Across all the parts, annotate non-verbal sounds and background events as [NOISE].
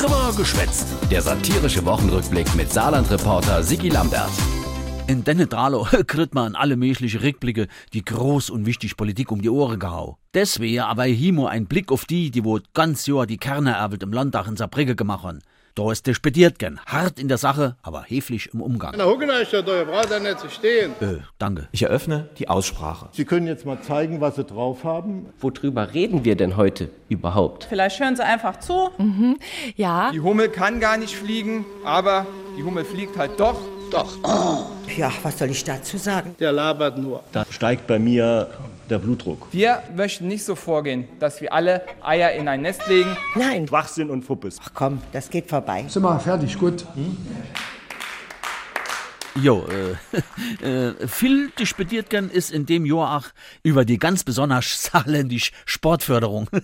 Drüber geschwätzt. Der satirische Wochenrückblick mit Saarland-Reporter Sigi Lambert. In denne Dralo [LAUGHS] kriegt man alle mögliche Rückblicke, die groß und wichtig Politik um die Ohren gehau. Deswegen aber himo ein Blick auf die, die wo ganz Jahr die Kerne erwelt im Landtag in Saarbrücke gemacht haben. Da ist der spediert gern. Hart in der Sache, aber heftig im Umgang. Na, hucken euch da, ihr braucht da nicht zu stehen. Äh, danke. Ich eröffne die Aussprache. Sie können jetzt mal zeigen, was Sie drauf haben. Worüber reden wir denn heute überhaupt? Vielleicht hören Sie einfach zu. Ja, Die Hummel kann gar nicht fliegen, aber die Hummel fliegt halt doch. Ja, was soll ich dazu sagen? Der labert nur. Da steigt bei mir der Blutdruck. Wir möchten nicht so vorgehen, dass wir alle Eier in ein Nest legen. Nein. Schwachsinn und Fuppes. Ach komm, das geht vorbei. Sind wir fertig, gut. Jo, äh, [LAUGHS] äh, viel disputiert gern ist in dem Jahr auch über die ganz besonders [LAUGHS] saarländisch Sportförderung. [LAUGHS]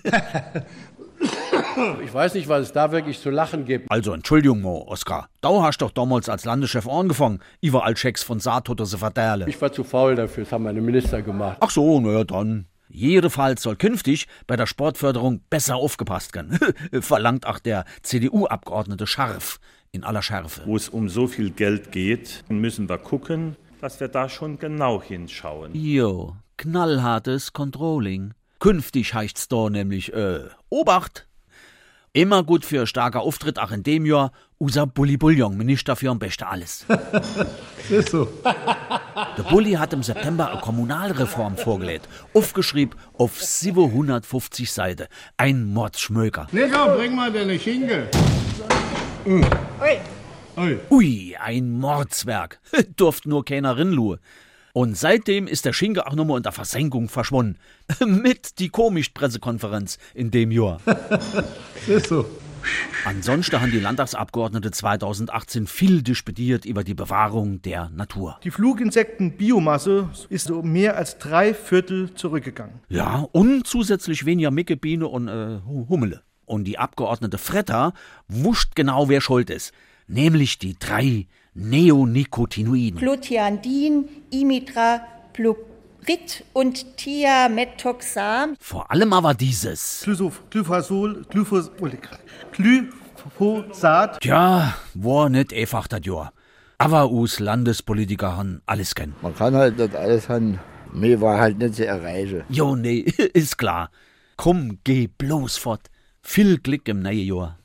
Ich weiß nicht, was es da wirklich zu lachen gibt. Also, Entschuldigung, Mo, Oskar. Du hast doch damals als Landeschef angefangen, überall Schecks von Saartotter zu verteilen. Ich war zu faul dafür, das haben meine Minister gemacht. Ach so, na ja, dann. Jedenfalls soll künftig bei der Sportförderung besser aufgepasst werden, [LAUGHS] verlangt auch der CDU-Abgeordnete Scharf in aller Schärfe. Wo es um so viel Geld geht, müssen wir gucken, dass wir da schon genau hinschauen. Jo, knallhartes Controlling. Künftig heißt's da nämlich, äh, Obacht! Immer gut für starker Auftritt, auch in dem Jahr, unser Bulli Bullion, Minister für am besten alles. [LAUGHS] Ist so. Der Bulli hat im September eine Kommunalreform vorgelegt, aufgeschrieben auf 750 Seiten. Ein Mordsschmöker. Nico, bring mal deine Schinkel. Ui, ein Mordswerk. [LAUGHS] Durft nur keiner rinlue. Und seitdem ist der Schinke auch nochmal unter Versenkung verschwunden. [LAUGHS] Mit die komisch Pressekonferenz in dem Jahr. [LAUGHS] Ist so. Ansonsten haben die Landtagsabgeordnete 2018 viel disputiert über die Bewahrung der Natur. Die Fluginsektenbiomasse ist um mehr als drei Viertel zurückgegangen. Ja, und zusätzlich weniger Micke, Biene und äh, Hu- Hummele. Und die Abgeordnete Fretter wuscht genau, wer schuld ist. Nämlich die drei Neonicotinoiden. Clothiandin, Imidacloprid und Thiamethoxam. Vor allem aber dieses. Glyphosol, Glyphos, Glyphosat. Tja, war nicht einfach das Jahr. Aber us Landespolitiker han alles kennen. Man kann halt nicht alles haben. Mir war halt nicht zu erreichen. Jo, nee, [LAUGHS] ist klar. Komm, geh bloß fort. Viel Glück im neuen Jahr.